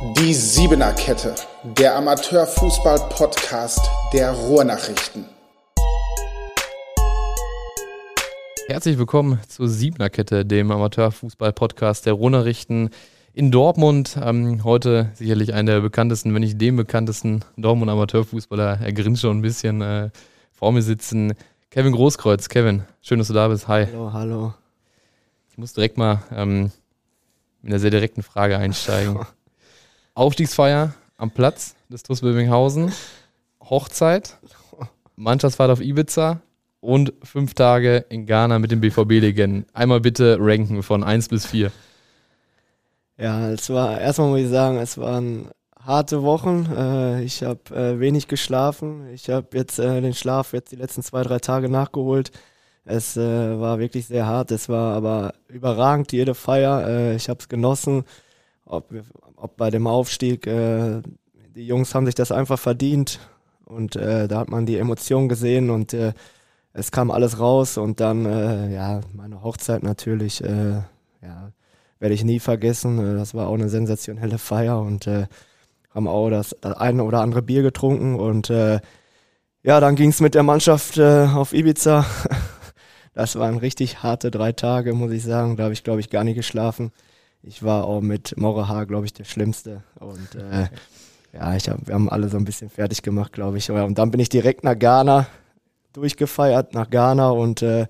Die Siebener Kette, der Amateurfußball-Podcast der Ruhrnachrichten. Herzlich willkommen zur Siebener Kette, dem Amateurfußball-Podcast der Ruhrnachrichten in Dortmund. Ähm, heute sicherlich einer der bekanntesten, wenn nicht dem bekanntesten Dortmund Amateurfußballer. Er grinst schon ein bisschen äh, vor mir sitzen. Kevin Großkreuz. Kevin, schön, dass du da bist. Hi. Hallo, hallo. Ich muss direkt mal ähm, mit einer sehr direkten Frage einsteigen. Aufstiegsfeier am Platz des TuS Bövinghausen, Hochzeit, Mannschaftsfahrt auf Ibiza und fünf Tage in Ghana mit den BVB-Legenden. Einmal bitte ranken von 1 bis 4. Ja, es war, erstmal muss ich sagen, es waren harte Wochen. Äh, ich habe äh, wenig geschlafen. Ich habe jetzt äh, den Schlaf jetzt die letzten zwei, drei Tage nachgeholt. Es war wirklich sehr hart. Es war aber überragend, jede Feier. Ich habe es genossen. Ob, ob bei dem Aufstieg, äh, die Jungs haben sich das einfach verdient. Und da hat man die Emotionen gesehen und es kam alles raus. Und dann, ja, meine Hochzeit natürlich, ja, werde ich nie vergessen. Das war auch eine sensationelle Feier und haben auch das, das eine oder andere Bier getrunken und äh, ja, dann ging es mit der Mannschaft äh, auf Ibiza. Das waren richtig harte drei Tage, muss ich sagen. Da habe ich, glaube ich, gar nicht geschlafen. Ich war auch mit Moreha, glaube ich, der Schlimmste. Und äh, ja, ich hab, wir haben alle so ein bisschen fertig gemacht, glaube ich. Und dann bin ich direkt nach Ghana durchgefeiert, nach Ghana und äh,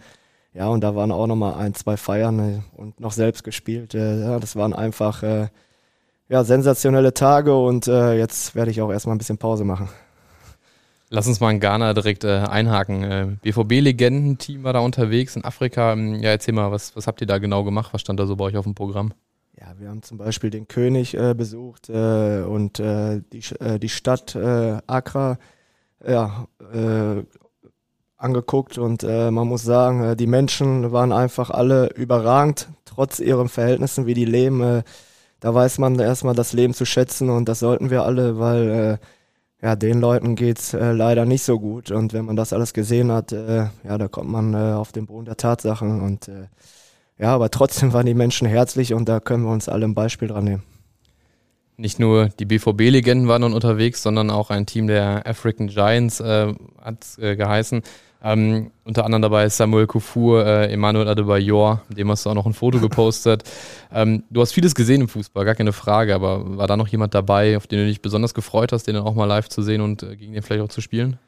ja, und da waren auch nochmal ein, zwei Feiern äh, und noch selbst gespielt. Äh, ja, das waren einfach äh, ja, sensationelle Tage und äh, jetzt werde ich auch erstmal ein bisschen Pause machen. Lass uns mal in Ghana direkt einhaken. BVB-Legendenteam war da unterwegs in Afrika. Ähm, ja, erzähl mal, was, was habt ihr da genau gemacht? Was stand da so bei euch auf dem Programm? Ja, wir haben zum Beispiel den König äh, besucht äh, und äh, die, äh, die Stadt Accra ja, angeguckt und man muss sagen, die Menschen waren einfach alle überragend, trotz ihren Verhältnissen, wie die leben da weiß man erstmal das Leben zu schätzen und das sollten wir alle, weil äh, ja, den Leuten geht's äh, leider nicht so gut. Und wenn man das alles gesehen hat, äh, ja, da kommt man äh, auf den Boden der Tatsachen. Und äh, ja, aber trotzdem waren die Menschen herzlich und da können wir uns alle ein Beispiel dran nehmen. Nicht nur die BVB-Legenden waren dann unterwegs, sondern auch ein Team der African Giants äh, hat äh, geheißen. Ähm, unter anderem dabei Samuel Kufur, äh, Emmanuel Adebayor, dem hast du auch noch ein Foto gepostet. ähm, du hast vieles gesehen im Fußball, gar keine Frage, aber war da noch jemand dabei, auf den du dich besonders gefreut hast, den dann auch mal live zu sehen und äh, gegen den vielleicht auch zu spielen?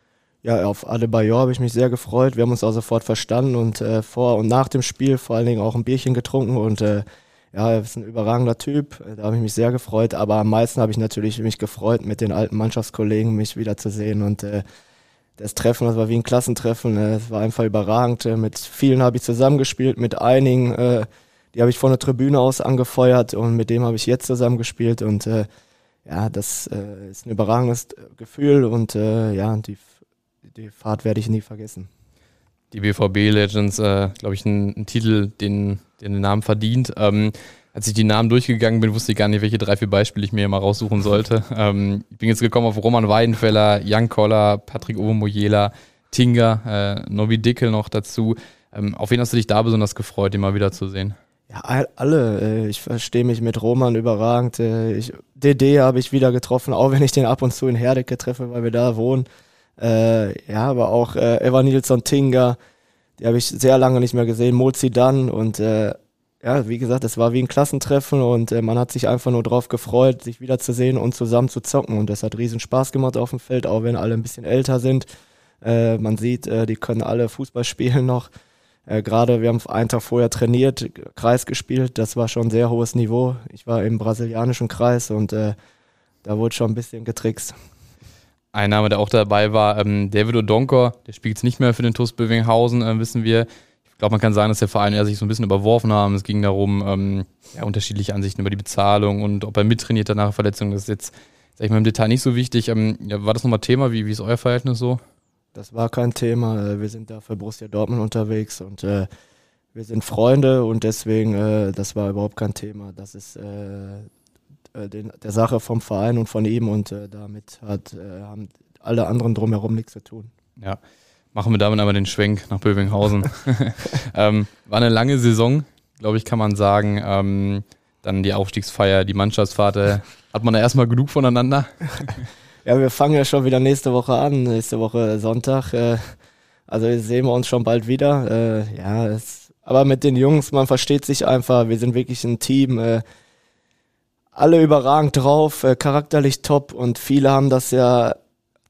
Ja, auf Adebayor habe ich mich sehr gefreut. Wir haben uns auch sofort verstanden und äh, vor und nach dem Spiel vor allen Dingen auch ein Bierchen getrunken und äh, ja, er ist ein überragender Typ. Da habe ich mich sehr gefreut. Aber am meisten habe ich natürlich mich gefreut, mit den alten Mannschaftskollegen mich wiederzusehen und äh, das Treffen, das war wie ein Klassentreffen. Ne? Es war einfach überragend. Äh, mit vielen habe ich zusammengespielt, mit einigen, äh, die habe ich von der Tribüne aus angefeuert und mit dem habe ich jetzt zusammengespielt. Und äh, ja, das äh, ist ein überragendes Gefühl und äh, ja, die, die Fahrt werde ich nie vergessen. Die BVB Legends, äh, glaube ich, ein, ein, Titel, den, den Namen verdient. Ähm, als ich die Namen durchgegangen bin, wusste ich gar nicht, welche drei, vier Beispiele ich mir mal raussuchen sollte. Ähm, ich bin jetzt gekommen auf Roman Weidenfeller, Jan Koller, Patrick Ovomoyela, Tinga, äh, Novi Dickel noch dazu. Ähm, auf wen hast du dich da besonders gefreut, den mal wiederzusehen? Ja, alle. Äh, ich verstehe mich mit Roman überragend. Äh, ich, DD habe ich wieder getroffen, auch wenn ich den ab und zu in Herdecke treffe, weil wir da wohnen. Äh, ja, aber auch äh, Eva Nilsson Tinga, die habe ich sehr lange nicht mehr gesehen. Mozi dann und äh, ja, wie gesagt, es war wie ein Klassentreffen und äh, man hat sich einfach nur drauf gefreut, sich wiederzusehen und zusammen zu zocken. Und das hat riesen Spaß gemacht auf dem Feld, auch wenn alle ein bisschen älter sind. Äh, man sieht, äh, die können alle Fußball spielen noch. Äh, Gerade, wir haben einen Tag vorher trainiert, Kreis gespielt, das war schon ein sehr hohes Niveau. Ich war im brasilianischen Kreis und äh, da wurde schon ein bisschen getrickst. Ein Name, der auch dabei war, ähm, David Odonkor, der spielt jetzt nicht mehr für den TuS Bövinghausen, äh, wissen wir glaube, man kann sagen, dass der Verein eher sich so ein bisschen überworfen haben. Es ging darum, ähm, ja, unterschiedliche Ansichten über die Bezahlung und ob er mittrainiert hat nach Verletzung. Das ist jetzt, sag ich mal, im Detail nicht so wichtig. Ähm, ja, war das nochmal Thema? Wie, wie ist euer Verhältnis so? Das war kein Thema. Äh, wir sind da für Borussia Dortmund unterwegs und äh, wir sind Freunde und deswegen, äh, das war überhaupt kein Thema. Das ist äh, äh den, der Sache vom Verein und von ihm und äh, damit hat, haben alle anderen drumherum nichts zu tun. Ja. Machen wir damit einmal den Schwenk nach Bövinghausen. ähm, war eine lange Saison, glaube ich, kann man sagen. Ähm, Dann die Aufstiegsfeier, die Mannschaftsfahrt. Äh, hat man da erstmal genug voneinander? ja, wir fangen ja schon wieder nächste Woche an, nächste Woche Sonntag. Äh, also sehen wir uns schon bald wieder. Äh, ja, es, aber mit den Jungs, man versteht sich einfach. Wir sind wirklich ein Team. Alle überragend drauf, äh, charakterlich top und viele haben das ja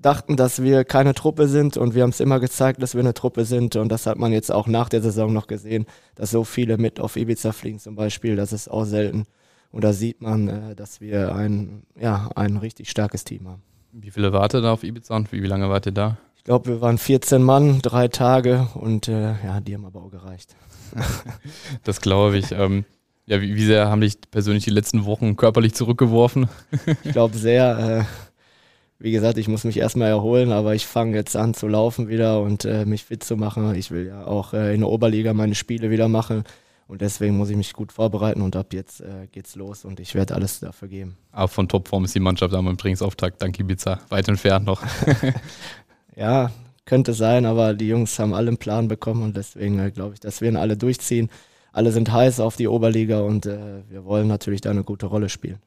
dachten, dass wir keine Truppe sind und wir haben es immer gezeigt, dass wir eine Truppe sind und das hat man jetzt auch nach der Saison noch gesehen, dass so viele mit auf Ibiza fliegen zum Beispiel, das ist auch selten und da sieht man, äh, dass wir ein, ja, ein richtig starkes Team haben. Wie viele wartet da auf Ibiza und wie, wie lange wart ihr da? Ich glaube, wir waren 14 Mann, drei Tage und äh, ja, die haben aber auch gereicht. das glaube ich. Ähm, ja, wie, wie, sehr haben dich persönlich die letzten Wochen körperlich zurückgeworfen? ich glaube sehr. Äh, wie gesagt, ich muss mich erstmal erholen, aber ich fange jetzt an zu laufen wieder und äh, mich fit zu machen. Ich will ja auch äh, in der Oberliga meine Spiele wieder machen und deswegen muss ich mich gut vorbereiten und ab jetzt äh, geht's los und ich werde alles dafür geben. Aber von Topform ist die Mannschaft am Trainingsauftakt, dank Ibiza, weit entfernt noch. ja, könnte sein, aber die Jungs haben alle einen Plan bekommen und deswegen äh, glaube ich, dass wir ihn alle durchziehen. Alle sind heiß auf die Oberliga und äh, wir wollen natürlich da eine gute Rolle spielen.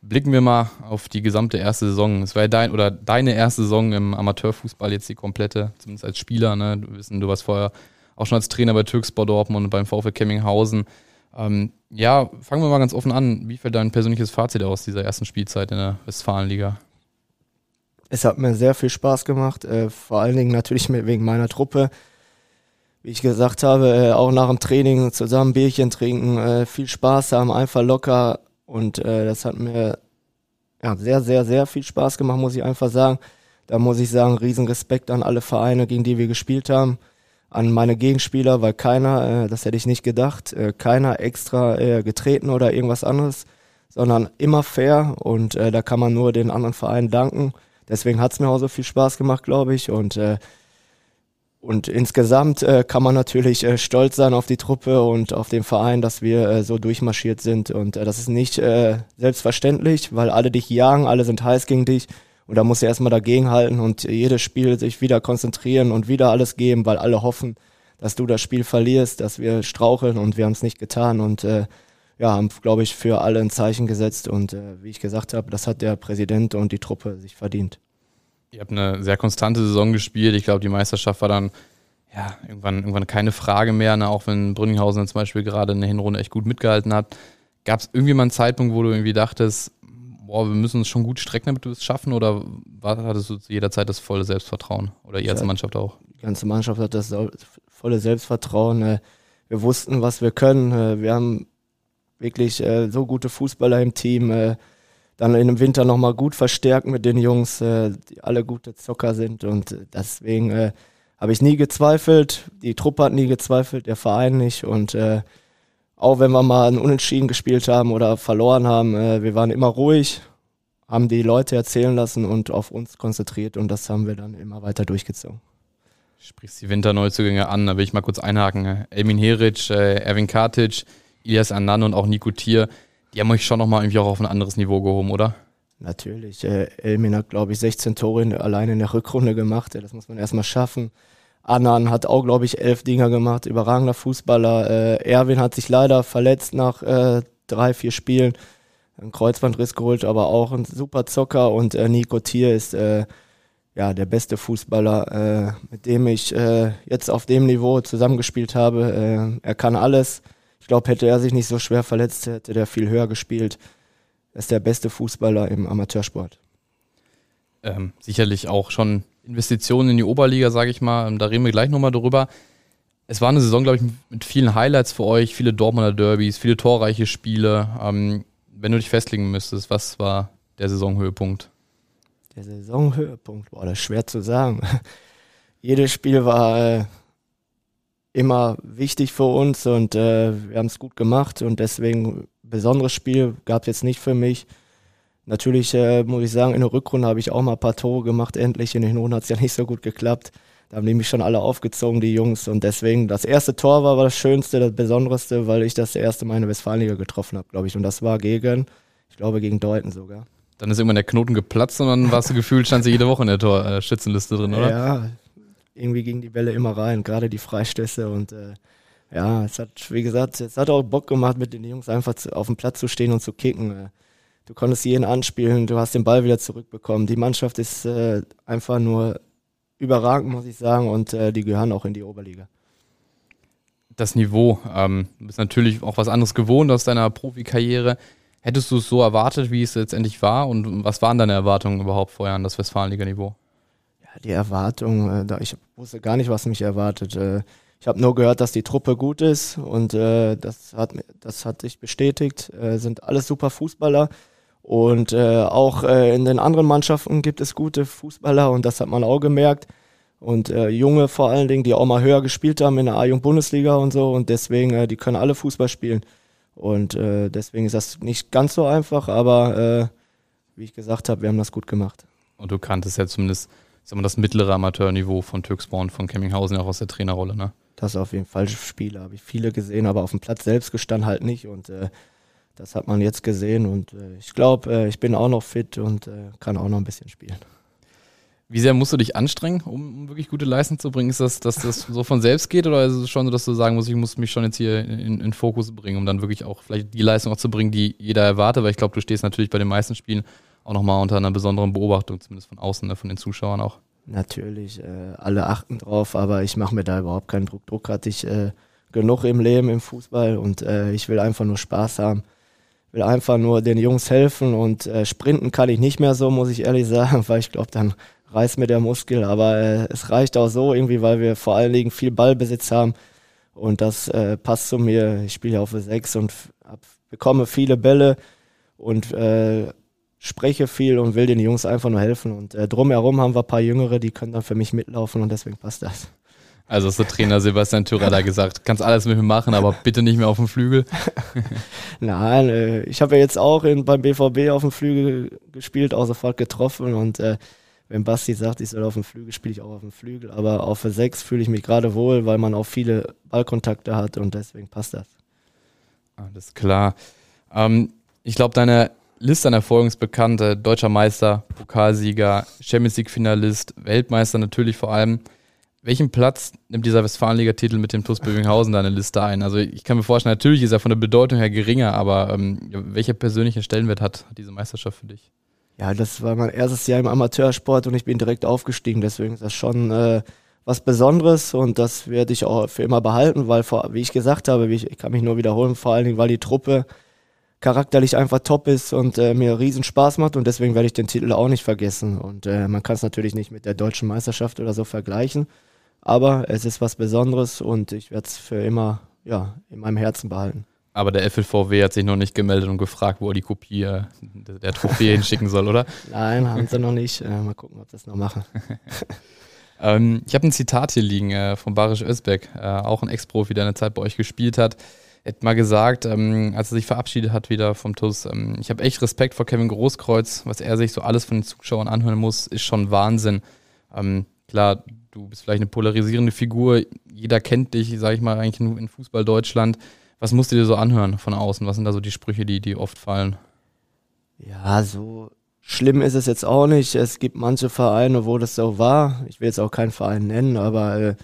Blicken wir mal auf die gesamte erste Saison. Es war ja dein oder deine erste Saison im Amateurfußball, jetzt die komplette, zumindest als Spieler. Ne? Du wissen, du warst vorher auch schon als Trainer bei Türkspor Dortmund und beim VfL Kemminghausen. Ähm, ja, fangen wir mal ganz offen an. Wie fällt dein persönliches Fazit aus dieser ersten Spielzeit in der Westfalenliga? Es hat mir sehr viel Spaß gemacht, äh, vor allen Dingen natürlich wegen meiner Truppe. Wie ich gesagt habe, äh, auch nach dem Training zusammen Bierchen trinken, äh, viel Spaß haben, einfach locker und äh, das hat mir ja, sehr, sehr, sehr viel Spaß gemacht, muss ich einfach sagen. Da muss ich sagen, riesen Respekt an alle Vereine, gegen die wir gespielt haben, an meine Gegenspieler, weil keiner, das hätte ich nicht gedacht, keiner extra getreten oder irgendwas anderes, sondern immer fair und da kann man nur den anderen Vereinen danken. Deswegen hat es mir auch so viel Spaß gemacht, glaube ich. Und und insgesamt äh, kann man natürlich äh, stolz sein auf die Truppe und auf den Verein, dass wir äh, so durchmarschiert sind. Und äh, das ist nicht äh, selbstverständlich, weil alle dich jagen, alle sind heiß gegen dich. Und da musst du erstmal dagegenhalten und jedes Spiel sich wieder konzentrieren und wieder alles geben, weil alle hoffen, dass du das Spiel verlierst, dass wir straucheln und wir haben es nicht getan. Und äh, ja, haben, glaube ich, für alle ein Zeichen gesetzt. Und wie ich gesagt habe, das hat der Präsident und die Truppe sich verdient. Ihr habt eine sehr konstante Saison gespielt. Ich glaube, die Meisterschaft war dann ja irgendwann, irgendwann keine Frage mehr, ne? auch wenn Brünninghausen zum Beispiel gerade in der Hinrunde echt gut mitgehalten hat. Gab es irgendwie mal einen Zeitpunkt, wo du irgendwie dachtest, boah, wir müssen uns schon gut strecken, damit wir es schaffen? Oder hattest du zu jeder Zeit das volle Selbstvertrauen? Oder ihr als Mannschaft auch? Die ganze Mannschaft hat das volle Selbstvertrauen. Äh, wir wussten, was wir können. Äh, wir haben wirklich äh, so gute Fußballer im Team dann dem Winter nochmal gut verstärkt mit den Jungs, äh, die alle gute Zocker sind. Und deswegen äh, habe ich nie gezweifelt, die Truppe hat nie gezweifelt, der Verein nicht. Und äh, auch wenn wir mal einen Unentschieden gespielt haben oder verloren haben, äh, wir waren immer ruhig, haben die Leute erzählen lassen und auf uns konzentriert. Und das haben wir dann immer weiter durchgezogen. Sprichst die Winterneuzugänge an, da will ich mal kurz einhaken. Elmin Heric, äh, Erwin Kartic, Ilias Annan und auch Nico Tier die haben euch schon nochmal irgendwie auch auf ein anderes Niveau gehoben, oder? Natürlich. Äh, Elmin hat, glaube ich, 16 Tore in, alleine in der Rückrunde gemacht. Das muss man erstmal schaffen. Anan hat auch, glaube ich, elf Dinger gemacht. Überragender Fußballer. Äh, Erwin hat sich leider verletzt nach äh, drei, vier Spielen. Ein Kreuzbandriss geholt, aber auch ein super Zocker. Und äh, Nico Thier ist äh, ja der beste Fußballer, äh, mit dem ich äh, jetzt auf dem Niveau zusammengespielt habe. Er kann alles. Ich glaube, hätte er sich nicht so schwer verletzt, hätte der viel höher gespielt. Er ist der beste Fußballer im Amateursport. Ähm, sicherlich auch schon Investitionen in die Oberliga, sage ich mal. Ähm, da reden wir gleich nochmal drüber. Es war eine Saison, glaube ich, mit vielen Highlights für euch, viele Dortmunder Derbys, viele torreiche Spiele. Ähm, wenn du dich festlegen müsstest, was war der Saisonhöhepunkt? Der Saisonhöhepunkt, boah, das ist schwer zu sagen. Jedes Spiel war äh, immer wichtig für uns und äh, wir haben es gut gemacht und deswegen besonderes Spiel gab es jetzt nicht für mich. Natürlich äh, muss ich sagen, in der Rückrunde habe ich auch mal ein paar Tore gemacht, endlich. In den Hinrunden hat es ja nicht so gut geklappt. Da haben die mich schon alle aufgezogen, die Jungs. Und deswegen, das erste Tor war, war das Schönste, das Besonderste, weil ich das erste Mal in der Westfalenliga getroffen habe, glaube ich. Und das war gegen, ich glaube, gegen Deuten sogar. Dann ist irgendwann der Knoten geplatzt und dann warst du gefühlt, stand sie jede Woche in der Torschützenliste drin, oder? Ja, irgendwie ging die Bälle immer rein, gerade die Freistöße und äh, Ja, es hat, wie gesagt, es hat auch Bock gemacht, mit den Jungs einfach zu, auf dem Platz zu stehen und zu kicken. Du konntest jeden anspielen, du hast den Ball wieder zurückbekommen. Die Mannschaft ist äh, einfach nur überragend, muss ich sagen, und äh, die gehören auch in die Oberliga. Das Niveau, ähm, du bist natürlich auch was anderes gewohnt aus deiner Profikarriere. Hättest du es so erwartet, wie es letztendlich war? Und was waren deine Erwartungen überhaupt vorher an das Westfalenliga-Niveau? Die Erwartungen, äh, ich wusste gar nicht, was mich erwartet. Äh, ich habe nur gehört, dass die Truppe gut ist und äh, das, hat, das hat sich bestätigt. Sind alles super Fußballer. Und äh, auch äh, in den anderen Mannschaften gibt es gute Fußballer und das hat man auch gemerkt. Und äh, Junge vor allen Dingen, die auch mal höher gespielt haben in der A-Jung-Bundesliga und so. Und deswegen, äh, die können alle Fußball spielen. Und äh, deswegen ist das nicht ganz so einfach, aber äh, wie ich gesagt habe, wir haben das gut gemacht. Und du kanntest ja zumindest sag mal, das mittlere Amateurniveau von Türksborn, von Kemminghausen, auch aus der Trainerrolle, ne? Das auf jeden Fall Spiele, habe ich viele gesehen, aber auf dem Platz selbst gestanden halt nicht. Und äh, das hat man jetzt gesehen und äh, ich glaube, äh, ich bin auch noch fit und äh, kann auch noch ein bisschen spielen. Wie sehr musst du dich anstrengen, um, um wirklich gute Leistung zu bringen? Ist das, dass das so von selbst geht oder ist es schon so, dass du sagen musst, ich muss mich schon jetzt hier in, in Fokus bringen, um dann wirklich auch vielleicht die Leistung auch zu bringen, die jeder erwartet? Weil ich glaube, du stehst natürlich bei den meisten Spielen auch nochmal unter einer besonderen Beobachtung, zumindest von außen, ne, von den Zuschauern auch. Natürlich, äh, alle achten drauf, aber ich mache mir da überhaupt keinen Druck. Druck hatte ich äh, genug im Leben, im Fußball und äh, ich will einfach nur Spaß haben will einfach nur den Jungs helfen und äh, sprinten kann ich nicht mehr so, muss ich ehrlich sagen, weil ich glaube, dann reißt mir der Muskel. Aber äh, es reicht auch so irgendwie, weil wir vor allen Dingen viel Ballbesitz haben und das äh, passt zu mir. Ich spiele auf 6 und hab, bekomme viele Bälle und äh, spreche viel und will den Jungs einfach nur helfen. Und äh, drumherum haben wir ein paar Jüngere, die können dann für mich mitlaufen und deswegen passt das. Also ist der Trainer Sebastian Tyrella gesagt, kannst alles mit mir machen, aber bitte nicht mehr auf dem Flügel. Nein, äh, ich habe ja jetzt auch in, beim BVB auf dem Flügel gespielt, auch sofort getroffen und äh, wenn Basti sagt, ich soll auf dem Flügel, spiele ich auch auf dem Flügel. Aber auf der 6 fühle ich mich gerade wohl, weil man auch viele Ballkontakte hat und deswegen passt das. Alles klar. Ähm, ich glaube, deine Liste an Erfolgen deutscher Meister, Pokalsieger, Champions League-Finalist, Weltmeister natürlich vor allem. Welchen Platz nimmt dieser Westfalenliga-Titel mit dem TuS Bövinghausen deine Liste ein? Also ich kann mir vorstellen, natürlich ist er von der Bedeutung her geringer, aber ähm, welcher persönliche Stellenwert hat, diese Meisterschaft für dich? Ja, das war mein erstes Jahr im Amateursport und ich bin direkt aufgestiegen, deswegen ist das schon äh, was Besonderes und das werde ich auch für immer behalten, weil, wie ich gesagt habe, ich, ich, kann mich nur wiederholen, vor allen Dingen, weil die Truppe charakterlich einfach top ist und äh, mir riesen Spaß macht und deswegen werde ich den Titel auch nicht vergessen und äh, man kann es natürlich nicht mit der deutschen Meisterschaft oder so vergleichen, aber es ist was Besonderes und ich werde es für immer ja, in meinem Herzen behalten. Aber der FLVW hat sich noch nicht gemeldet und gefragt, wo er die Kopie äh, der Trophäe hinschicken soll, oder? Nein, haben sie noch nicht. Äh, mal gucken, ob sie das noch machen. ähm, ich habe ein Zitat hier liegen äh, von Barisch Özbek, äh, auch ein Ex-Profi, der eine Zeit bei euch gespielt hat. Hat mal gesagt, ähm, als er sich verabschiedet hat wieder vom TUS, ähm, ich habe echt Respekt vor Kevin Großkreuz. Was er sich so alles von den Zuschauern anhören muss, ist schon Wahnsinn. Ähm, klar, du bist vielleicht eine polarisierende Figur. Jeder kennt dich, sage ich mal, eigentlich in Fußball Deutschland. Was musst du dir so anhören von außen? Was sind da so die Sprüche, die, die oft fallen? Ja, so schlimm ist es jetzt auch nicht. Es gibt manche Vereine, wo das so war. Ich will jetzt auch keinen Verein nennen, aber äh,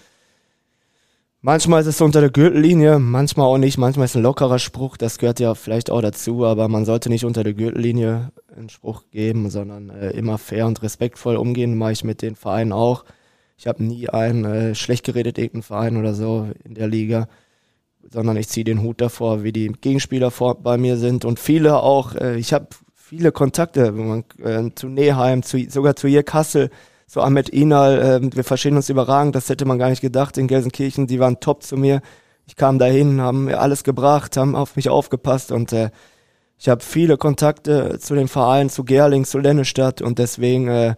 manchmal ist es unter der Gürtellinie, manchmal auch nicht. Manchmal ist es ein lockerer Spruch, das gehört ja vielleicht auch dazu, aber man sollte nicht unter der Gürtellinie einen Spruch geben, sondern äh, immer fair und respektvoll umgehen, mache ich mit den Vereinen auch. Ich habe nie einen äh, schlecht geredet, irgendeinen Verein oder so in der Liga, sondern ich ziehe den Hut davor, wie die Gegenspieler vor, bei mir sind und viele auch. Äh, ich habe viele Kontakte man, äh, zu Neheim, zu, sogar zu ihr Kassel, zu Ahmed Inal. Äh, wir verstehen uns überragend, das hätte man gar nicht gedacht in Gelsenkirchen. Die waren top zu mir. Ich kam dahin, haben mir alles gebracht, haben auf mich aufgepasst und äh, ich habe viele Kontakte zu den Vereinen, zu Gerling, zu Lennestadt und deswegen äh,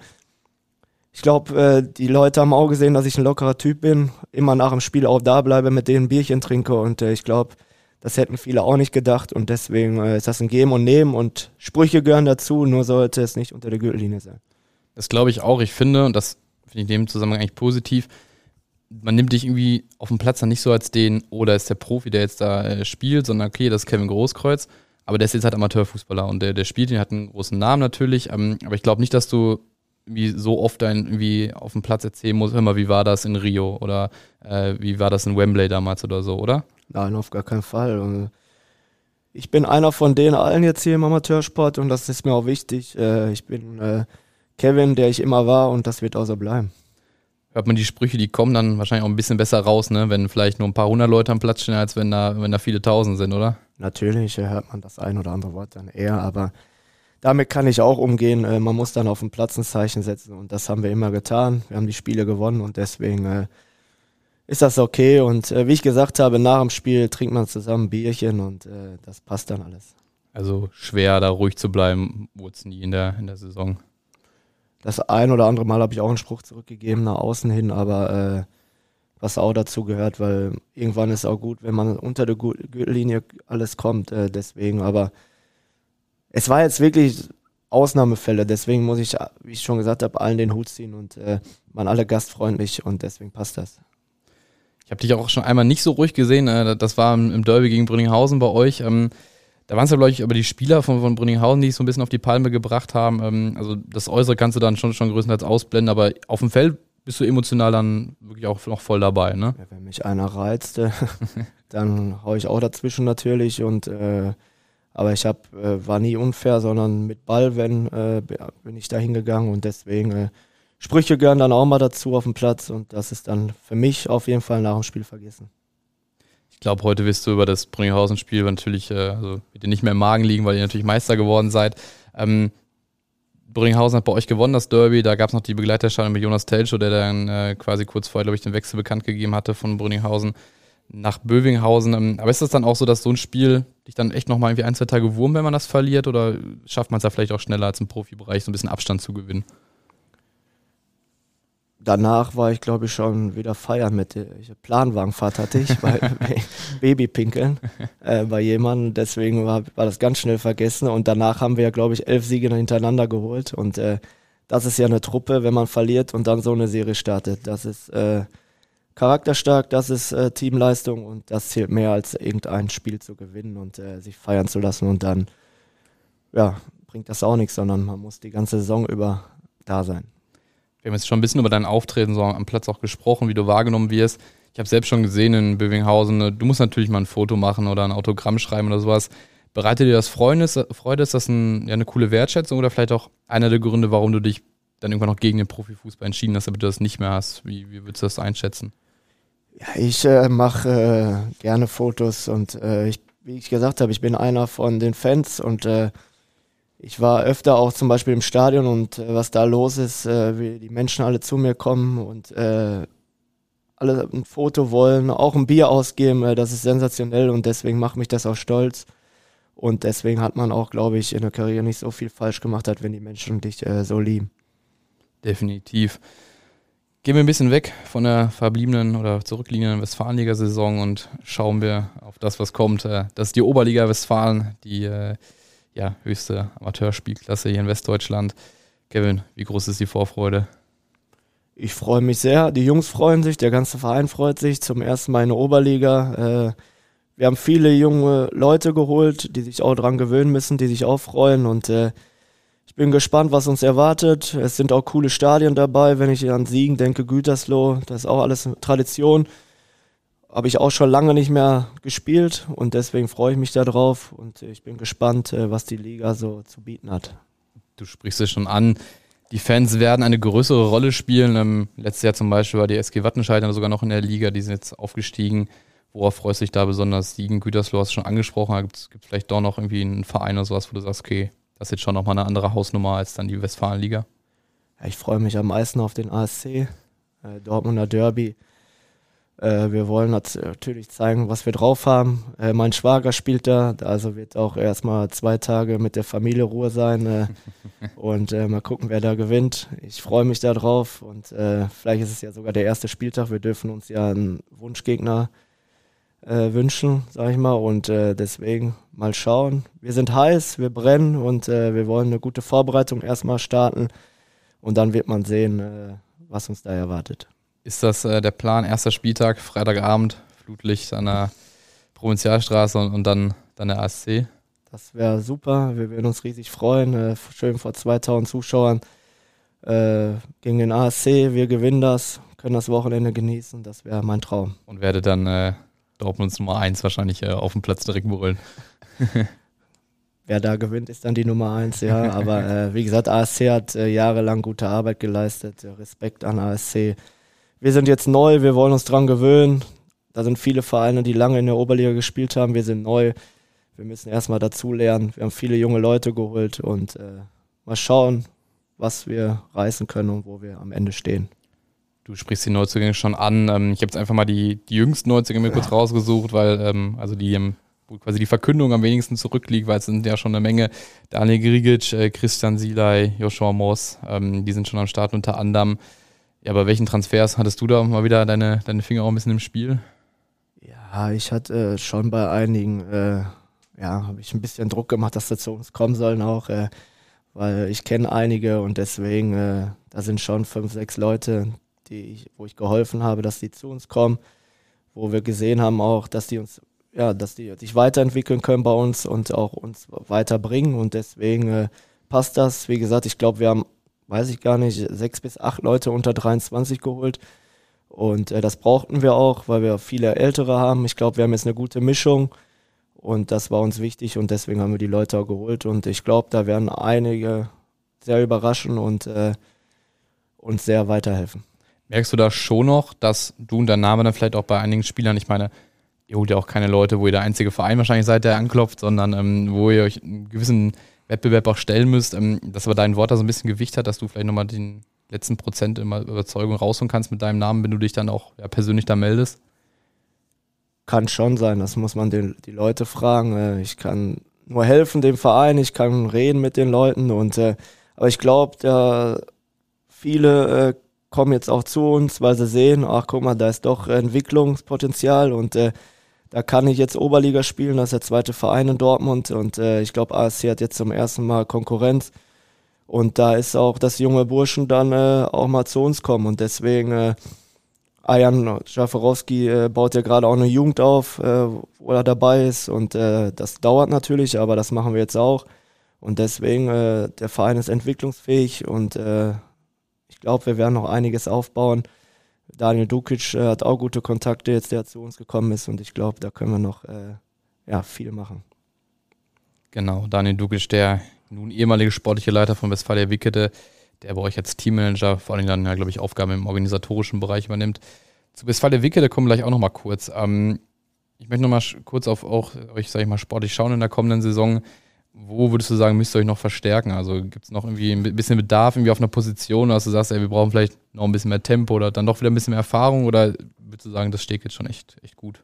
ich glaube, äh, die Leute haben auch gesehen, dass ich ein lockerer Typ bin, immer nach dem Spiel auch da bleibe, mit denen Bierchen trinke und äh, ich glaube, das hätten viele auch nicht gedacht und deswegen äh, ist das ein Geben und Nehmen und Sprüche gehören dazu, nur sollte es nicht unter der Gürtellinie sein. Das glaube ich auch. Ich finde, und das finde ich in dem Zusammenhang eigentlich positiv, man nimmt dich irgendwie auf dem Platz dann nicht so als den, oder oh, ist der Profi, der jetzt da äh, spielt, sondern okay, das ist Kevin Großkreuz, aber der ist jetzt halt Amateurfußballer und der, der spielt, den hat einen großen Namen natürlich, ähm, aber ich glaube nicht, dass du wie so oft dann irgendwie auf dem Platz erzählen muss, hör mal, wie war das in Rio oder äh, wie war das in Wembley damals oder so, oder? Nein, auf gar keinen Fall. Und ich bin einer von denen allen jetzt hier im Amateursport und das ist mir auch wichtig. Äh, ich bin äh, Kevin, der ich immer war und das wird auch so bleiben. Hört man die Sprüche, die kommen dann wahrscheinlich auch ein bisschen besser raus, ne? wenn vielleicht nur ein paar hundert Leute am Platz stehen, als wenn da, wenn da viele tausend sind, oder? Natürlich hört man das ein oder andere Wort dann eher, aber damit kann ich auch umgehen. Äh, man muss dann auf dem Platz ein Zeichen setzen und das haben wir immer getan. Wir haben die Spiele gewonnen und deswegen äh, ist das okay. Und äh, wie ich gesagt habe, nach dem Spiel trinkt man zusammen ein Bierchen und äh, das passt dann alles. Also schwer, da ruhig zu bleiben, wurde es nie in der, in der Saison. Das ein oder andere Mal habe ich auch einen Spruch zurückgegeben nach außen hin, aber äh, was auch dazu gehört, weil irgendwann ist auch gut, wenn man unter der Gürtellinie alles kommt. Äh, deswegen, aber es war jetzt wirklich Ausnahmefälle, deswegen muss ich, wie ich schon gesagt habe, allen den Hut ziehen und äh, waren alle gastfreundlich und deswegen passt das. Ich habe dich auch schon einmal nicht so ruhig gesehen. Äh, das war im Derby gegen Brünninghausen bei euch. Ähm, da waren es ja, glaube ich, aber die Spieler von, von Brünninghausen, die es so ein bisschen auf die Palme gebracht haben. Ähm, also das Äußere kannst du dann schon, schon größtenteils ausblenden, aber auf dem Feld bist du emotional dann wirklich auch noch voll dabei, ne? Ja, wenn mich einer reizt, dann haue ich auch dazwischen natürlich und äh, aber ich hab, äh, war nie unfair, sondern mit Ball, wenn äh, bin ich da hingegangen und deswegen äh, Sprüche gehören dann auch mal dazu auf dem Platz und das ist dann für mich auf jeden Fall nach dem Spiel vergessen. Ich glaube, heute wirst du über das Brünninghausen-Spiel natürlich äh, also wird nicht mehr im Magen liegen, weil ihr natürlich Meister geworden seid. Ähm, Brünninghausen hat bei euch gewonnen, das Derby. Da gab es noch die Begleiterscheinung mit Jonas Telcho, der dann äh, quasi kurz vorher, glaube ich, den Wechsel bekannt gegeben hatte von Brünninghausen nach Bövinghausen. Ähm, aber ist das dann auch so, dass so ein Spiel dich dann echt nochmal irgendwie ein, zwei Tage wurm, wenn man das verliert? Oder schafft man es da vielleicht auch schneller als im Profibereich, so ein bisschen Abstand zu gewinnen? Danach war ich, glaube ich, schon wieder feiern mit der Planwagenfahrt hatte ich, bei Babypinkeln äh, bei jemandem. Deswegen war, war das ganz schnell vergessen. Und danach haben wir, glaube ich, elf Siege hintereinander geholt. Und äh, das ist ja eine Truppe, wenn man verliert und dann so eine Serie startet. Das ist äh, charakterstark, das ist äh, Teamleistung und das zählt mehr als irgendein Spiel zu gewinnen und äh, sich feiern zu lassen. Und dann, ja, bringt das auch nichts, sondern man muss die ganze Saison über da sein. Wir haben jetzt schon ein bisschen über dein Auftreten so am Platz auch gesprochen, wie du wahrgenommen wirst. Ich habe selbst schon gesehen in Bövinghausen, ne, du musst natürlich mal ein Foto machen oder ein Autogramm schreiben oder sowas. Bereitet dir das Freude? Freude? Ist das ein, ja, eine coole Wertschätzung oder vielleicht auch einer der Gründe, warum du dich dann irgendwann noch gegen den Profifußball entschieden hast, aber du das nicht mehr hast? Wie, wie würdest du das einschätzen? Ja, ich äh, mache äh, gerne Fotos und äh, ich, wie ich gesagt habe, ich bin einer von den Fans und äh, ich war öfter auch zum Beispiel im Stadion und äh, was da los ist, äh, wie die Menschen alle zu mir kommen und äh, alle ein Foto wollen, auch ein Bier ausgeben, äh, das ist sensationell und deswegen macht mich das auch stolz. Und deswegen hat man auch, glaube ich, in der Karriere nicht so viel falsch gemacht hat, wenn die Menschen dich äh, so lieben. Definitiv. Gehen wir ein bisschen weg von der verbliebenen oder zurückliegenden Westfalenliga-Saison und schauen wir auf das, was kommt. Äh, das ist die Oberliga Westfalen, die ja, höchste Amateurspielklasse hier in Westdeutschland. Kevin, wie groß ist die Vorfreude? Ich freue mich sehr. Die Jungs freuen sich, der ganze Verein freut sich. Zum ersten Mal in der Oberliga. Äh, wir haben viele junge Leute geholt, die sich auch dran gewöhnen müssen, die sich auch freuen. Und äh, ich bin gespannt, was uns erwartet. Es sind auch coole Stadien dabei. Wenn ich an Siegen denke, Gütersloh, das ist auch alles Tradition habe ich auch schon lange nicht mehr gespielt und deswegen freue ich mich darauf und ich bin gespannt, äh, was die Liga so zu bieten hat. Du sprichst es schon an. Die Fans werden eine größere Rolle spielen. Ähm, letztes Jahr zum Beispiel war die SG Wattenscheid sogar noch in der Liga, die sind jetzt aufgestiegen. Worauf freust du dich da besonders? Siegen, Gütersloh hast du schon angesprochen. Gibt es vielleicht doch noch irgendwie einen Verein oder sowas, wo du sagst, okay, das ist jetzt schon nochmal eine andere Hausnummer als dann die Westfalenliga? Ja, ich freue mich am meisten auf den ASC, äh, Dortmunder Derby. Äh, wir wollen natürlich zeigen, was wir drauf haben. Äh, mein Schwager spielt da, also wird auch erstmal zwei Tage mit der Familie Ruhe sein äh, und äh, mal gucken, wer da gewinnt. Ich freue mich da drauf und äh, vielleicht ist es ja sogar der erste Spieltag. Wir dürfen uns ja einen Wunschgegner äh, wünschen, sag ich mal, und deswegen mal schauen. Wir sind heiß, wir brennen und wir wollen eine gute Vorbereitung erstmal starten und dann wird man sehen, was uns da erwartet. Ist das äh, der Plan? Erster Spieltag, Freitagabend, Flutlicht an der Provinzialstraße und, und dann, dann der ASC? Das wäre super. Wir würden uns riesig freuen. Äh, schön vor 2000 Zuschauern äh, gegen den ASC. Wir gewinnen das, können das Wochenende genießen. Das wäre mein Traum. Und werde dann äh, Dortmunds Nummer 1 wahrscheinlich äh, auf dem Platz direkt brüllen. Wer da gewinnt, ist dann die Nummer 1, ja. Aber äh, wie gesagt, ASC hat äh, jahrelang gute Arbeit geleistet. Respekt an ASC. Wir sind jetzt neu, wir wollen uns dran gewöhnen. Da sind viele Vereine, die lange in der Oberliga gespielt haben. Wir sind neu. Wir müssen erstmal dazulernen. Wir haben viele junge Leute geholt und äh, mal schauen, was wir reißen können und wo wir am Ende stehen. Du sprichst die Neuzugänge schon an. Ähm, ich habe jetzt einfach mal die, die jüngsten Neuzugänge mir kurz rausgesucht, weil ähm, also die wo quasi die Verkündung am wenigsten zurückliegt, weil es sind ja schon eine Menge. Daniel Grigic, äh, Christian Silay, Joshua Moss, ähm, die sind schon am Start unter anderem. Ja, aber welchen Transfers hattest du da mal wieder deine, deine Finger auch ein bisschen im Spiel? Ja, ich hatte äh, schon bei einigen, äh, ja, habe ich ein bisschen Druck gemacht, dass sie zu uns kommen sollen auch, äh, weil ich kenne einige und deswegen, äh, da sind schon fünf, sechs Leute, die ich, wo ich geholfen habe, dass die zu uns kommen, wo wir gesehen haben auch, dass die uns, ja, dass die sich weiterentwickeln können bei uns und auch uns weiterbringen und deswegen äh, passt das. Wie gesagt, ich glaube, wir haben, weiß ich gar nicht, sechs bis acht Leute unter 23 geholt und äh, das brauchten wir auch, weil wir viele Ältere haben. Ich glaube, wir haben jetzt eine gute Mischung und das war uns wichtig und deswegen haben wir die Leute auch geholt und ich glaube, da werden einige sehr überraschen und äh, uns sehr weiterhelfen. Merkst du da schon noch, dass du und dein Name dann vielleicht auch bei einigen Spielern, ich meine, ihr holt ja auch keine Leute, wo ihr der einzige Verein wahrscheinlich seid, der anklopft, sondern ähm, wo ihr euch einen gewissen Wettbewerb auch stellen müsst, ähm, dass aber dein Wort da so ein bisschen Gewicht hat, dass du vielleicht nochmal den letzten Prozent immer Überzeugung rausholen kannst mit deinem Namen, wenn du dich dann auch ja, persönlich da meldest? Kann schon sein, das muss man den, die Leute fragen. Äh, ich kann nur helfen dem Verein, ich kann reden mit den Leuten und äh, aber ich glaube, viele äh, kommen jetzt auch zu uns, weil sie sehen, ach guck mal, da ist doch Entwicklungspotenzial und äh, da kann ich jetzt Oberliga spielen, das ist der zweite Verein in Dortmund und äh, ich glaube, ASC hat jetzt zum ersten Mal Konkurrenz und da ist auch, dass junge Burschen dann äh, auch mal zu uns kommen und deswegen äh, Ajan Schaforowski äh, baut ja gerade auch eine Jugend auf, äh, wo er dabei ist und äh, das dauert natürlich, aber das machen wir jetzt auch und deswegen äh, der Verein ist entwicklungsfähig und äh, glaube, wir werden noch einiges aufbauen. Daniel Dukic äh, hat auch gute Kontakte jetzt, der zu uns gekommen ist und ich glaube, da können wir noch äh, ja, viel machen. Genau, Daniel Dukic, der nun ehemalige sportliche Leiter von Westfalia Wickede, der bei euch als Teammanager vor allem dann ja, glaube ich, Aufgaben im organisatorischen Bereich übernimmt. Zu Westfalia Wickede kommen wir gleich auch noch mal kurz. Ähm, ich möchte noch mal kurz auf euch, sage ich mal, sportlich schauen in der kommenden Saison. Wo würdest du sagen, müsst ihr euch noch verstärken? Also gibt es noch irgendwie ein bisschen Bedarf irgendwie auf einer Position, dass du sagst, ey, wir brauchen vielleicht noch ein bisschen mehr Tempo oder dann doch wieder ein bisschen mehr Erfahrung oder würdest du sagen, das steht jetzt schon echt, echt gut?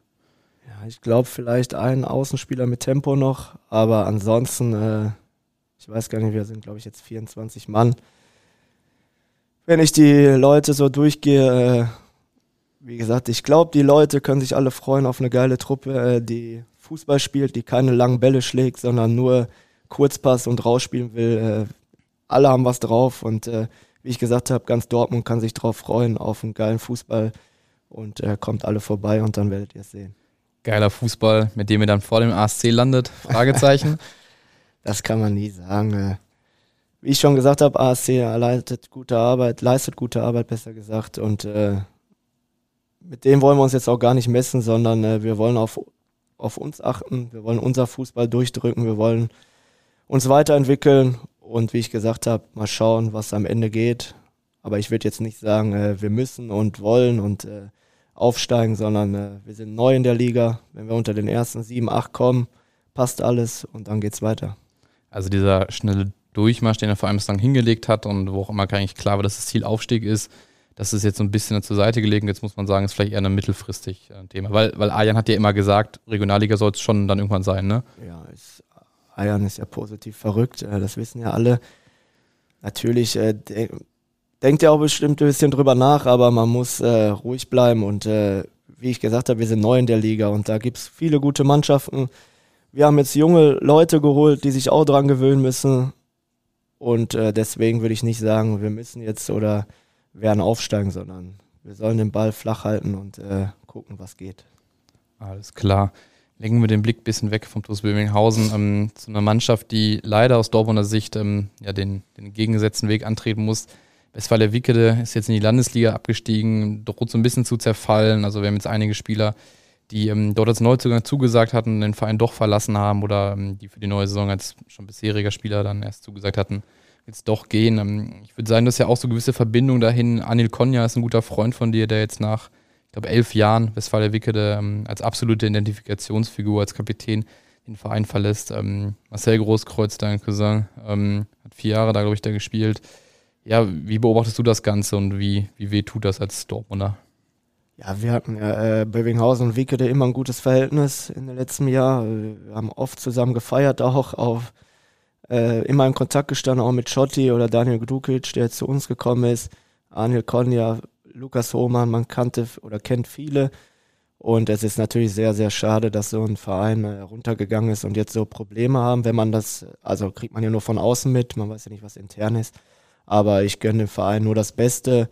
Ja, ich glaube vielleicht einen Außenspieler mit Tempo noch, aber ansonsten, äh, ich weiß gar nicht, wir sind glaube ich jetzt 24 Mann. Wenn ich die Leute so durchgehe, äh, wie gesagt, ich glaube, die Leute können sich alle freuen auf eine geile Truppe, äh, die Fußball spielt, die keine langen Bälle schlägt, sondern nur Kurzpass und rausspielen will. Äh, alle haben was drauf und äh, wie ich gesagt habe, ganz Dortmund kann sich drauf freuen auf einen geilen Fußball und äh, kommt alle vorbei und dann werdet ihr es sehen. Geiler Fußball, mit dem ihr dann vor dem ASC landet? Fragezeichen. das kann man nie sagen. Wie ich schon gesagt habe, ASC leistet gute Arbeit, leistet gute Arbeit, besser gesagt. Und mit dem wollen wir uns jetzt auch gar nicht messen, sondern äh, wir wollen auf auf uns achten, wir wollen unser Fußball durchdrücken, wir wollen uns weiterentwickeln und wie ich gesagt habe, mal schauen, was am Ende geht. Aber ich würde jetzt nicht sagen, äh, wir müssen und wollen und äh, aufsteigen, sondern äh, wir sind neu in der Liga. Wenn wir unter den ersten sieben, acht kommen, passt alles und dann geht's weiter. Also dieser schnelle Durchmarsch, den er vor allem bislang hingelegt hat und wo auch immer gar nicht klar war, dass das Ziel Aufstieg ist, das ist jetzt so ein bisschen zur Seite gelegen. Jetzt muss man sagen, ist vielleicht eher ein mittelfristig äh, Thema. Weil, weil Ayan hat ja immer gesagt, Regionalliga soll es schon dann irgendwann sein, ne? Ja, ist, Ayan ist ja positiv verrückt, äh, das wissen ja alle. Natürlich äh, de denkt er auch bestimmt ein bisschen drüber nach, aber man muss äh, ruhig bleiben und äh, wie ich gesagt habe, wir sind neu in der Liga und da gibt es viele gute Mannschaften. Wir haben jetzt junge Leute geholt, die sich auch dran gewöhnen müssen. Und äh, deswegen würde ich nicht sagen, wir müssen jetzt oder werden aufsteigen, sondern wir sollen den Ball flach halten und äh, gucken, was geht. Alles klar. Legen wir den Blick ein bisschen weg vom TuS Böminghausen ähm, zu einer Mannschaft, die leider aus Dortmunder Sicht ähm, ja, den, den gegengesetzten Weg antreten muss. Westfalia Wickede ist jetzt in die Landesliga abgestiegen, droht so ein bisschen zu zerfallen. Also wir haben jetzt einige Spieler, die ähm, dort als Neuzugang zugesagt hatten, den Verein doch verlassen haben oder ähm, die für die neue Saison als schon bisheriger Spieler dann erst zugesagt hatten, jetzt doch gehen. Ähm, ich würde sagen, das ist ja auch so gewisse Verbindung dahin. Anil Konya ist ein guter Freund von dir, der jetzt nach, ich glaube, elf Jahren Westfalia Wickede ähm, als absolute Identifikationsfigur, als Kapitän den Verein verlässt. Ähm, Marcel Großkreuz, dein Cousin, hat vier Jahre da, glaube ich, da gespielt. Ja, wie beobachtest du das Ganze und wie, wie weh tut das als Dortmunder? Ja, wir hatten ja äh, Bövinghausen und Wickede immer ein gutes Verhältnis in den letzten Jahren. Wir haben oft zusammen gefeiert, auch auf äh, immer in Kontakt gestanden, auch mit Schotti oder Daniel Gdukic, der jetzt zu uns gekommen ist, Anil Konja, Lukas Hohmann, man kannte oder kennt viele. Und es ist natürlich sehr, sehr schade, dass so ein Verein äh, runtergegangen ist und jetzt so Probleme haben, wenn man das, also kriegt man ja nur von außen mit, man weiß ja nicht, was intern ist. Aber ich gönne dem Verein nur das Beste.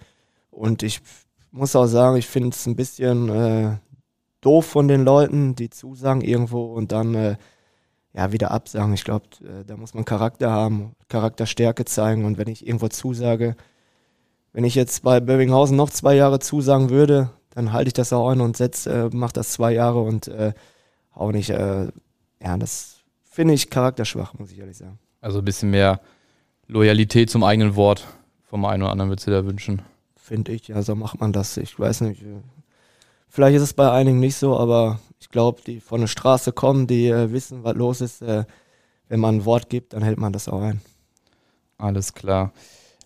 Und ich muss auch sagen, ich finde es ein bisschen äh, doof von den Leuten, die zusagen irgendwo und dann äh, ja wieder absagen. Ich glaube, äh, da muss man Charakter haben, Charakterstärke zeigen. Und wenn ich irgendwo zusage, wenn ich jetzt bei Bövinghausen noch zwei Jahre zusagen würde, dann halte ich das auch ein und setze, äh, mache das zwei Jahre und äh, auch nicht, äh, ja, das finde ich charakterschwach, muss ich ehrlich sagen. Also ein bisschen mehr Loyalität zum eigenen Wort vom einen oder anderen würdest du da wünschen finde ich. Ja, so macht man das. Ich weiß nicht. Äh, vielleicht ist es bei einigen nicht so, aber ich glaube, die von der Straße kommen, die äh, wissen, was los ist. Äh, wenn man ein Wort gibt, dann hält man das auch ein. Alles klar.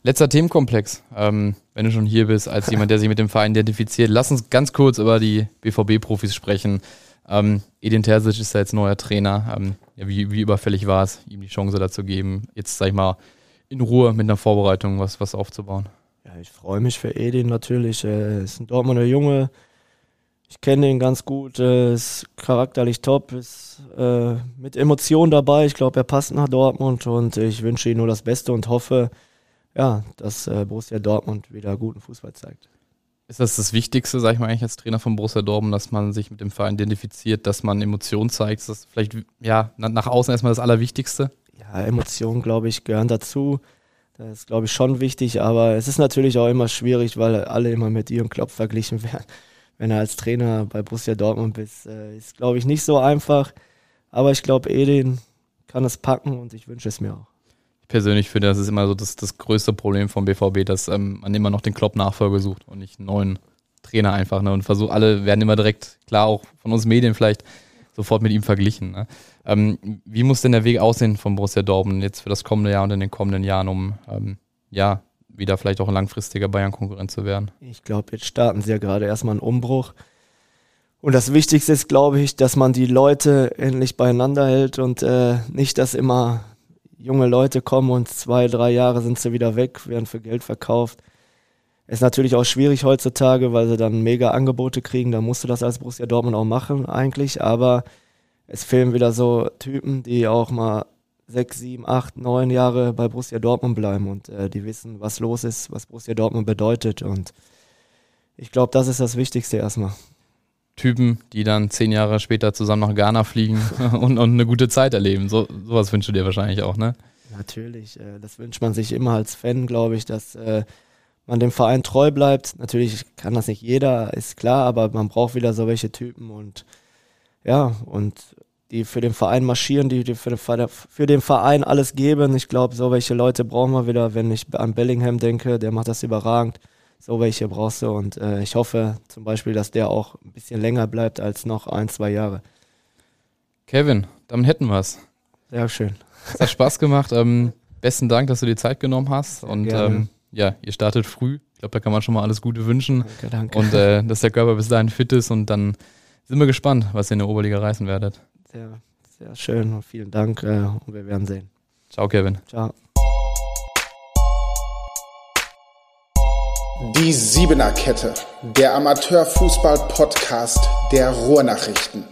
Letzter Themenkomplex, ähm, wenn du schon hier bist, als jemand, der sich mit dem Verein identifiziert. Lass uns ganz kurz über die BVB-Profis sprechen. Ähm, Edin Terzic ist ja jetzt neuer Trainer. Ähm, ja, wie, wie überfällig war es, ihm die Chance dazu geben, jetzt, sag ich mal, in Ruhe mit einer Vorbereitung was, was aufzubauen? Ja, ich freue mich für Edin natürlich. Er ist ein Dortmunder Junge. Ich kenne ihn ganz gut, er ist charakterlich top, ist äh, mit Emotionen dabei. Ich glaube, er passt nach Dortmund und ich wünsche ihm nur das Beste und hoffe, ja, dass äh, Borussia Dortmund wieder guten Fußball zeigt. Ist das das Wichtigste, sag ich mal, eigentlich als Trainer von Borussia Dortmund, dass man sich mit dem Verein identifiziert, dass man Emotionen zeigt? Ist das vielleicht ja, nach außen erstmal das Allerwichtigste? Ja, Emotionen, glaube ich, gehören dazu. Das ist, glaube ich, schon wichtig, aber es ist natürlich auch immer schwierig, weil alle immer mit ihrem Klopp verglichen werden. Wenn er als Trainer bei Borussia Dortmund bist, äh, ist, glaube ich, nicht so einfach. Aber ich glaube, Edin kann es packen und ich wünsche es mir auch. Ich persönlich finde, das ist immer so das, das größte Problem vom BVB, dass ähm, man immer noch den Klopp-Nachfolger sucht und nicht einen neuen Trainer einfach. Ne? Und versucht, alle werden immer direkt, klar, auch von uns Medien vielleicht, sofort mit ihm verglichen. Ne? Ähm, wie muss denn der Weg aussehen von Borussia Dortmund jetzt für das kommende Jahr und in den kommenden Jahren, um ähm, ja wieder vielleicht auch ein langfristiger Bayern-Konkurrent zu werden? Ich glaube, jetzt starten sie ja gerade erstmal einen Umbruch. Und das Wichtigste ist, glaube ich, dass man die Leute endlich beieinander hält und äh, nicht, dass immer junge Leute kommen und zwei, drei Jahre sind sie wieder weg, werden für Geld verkauft. Ist natürlich auch schwierig heutzutage, weil sie dann mega Angebote kriegen. Da musst du das als Borussia Dortmund auch machen eigentlich. Aber es fehlen wieder so Typen, die auch mal sechs, sieben, acht, neun Jahre bei Borussia Dortmund bleiben und äh, die wissen, was los ist, was Borussia Dortmund bedeutet. Und ich glaube, das ist das Wichtigste erstmal. Typen, die dann zehn Jahre später zusammen nach Ghana fliegen und, und eine gute Zeit erleben. So, sowas wünschst du dir wahrscheinlich auch, ne? Natürlich, äh, das wünscht man sich immer als Fan, glaube ich, dass äh, man dem Verein treu bleibt. Natürlich kann das nicht jeder, ist klar, aber man braucht wieder so welche Typen und ja, und die für den Verein marschieren, die, die für, den Verein, für den Verein alles geben. Ich glaube, so welche Leute brauchen wir wieder, wenn ich an Bellingham denke, der macht das überragend. So welche brauchst du und äh, ich hoffe zum Beispiel, dass der auch ein bisschen länger bleibt als noch ein, zwei Jahre. Kevin, damit hätten wir es. Sehr schön. Es hat Spaß gemacht. Ähm, besten Dank, dass du dir Zeit genommen hast. Sehr und ähm, ja, ihr startet früh. Ich glaube, da kann man schon mal alles Gute wünschen. Danke, danke. Und äh, dass der Körper bis dahin fit ist und dann sind wir gespannt, was ihr in der Oberliga reißen werdet. Sehr, sehr schön und vielen Dank äh, und wir werden sehen. Ciao, Kevin. Ciao. Die Siebener Kette, der Amateurfußball-Podcast der Ruhrnachrichten.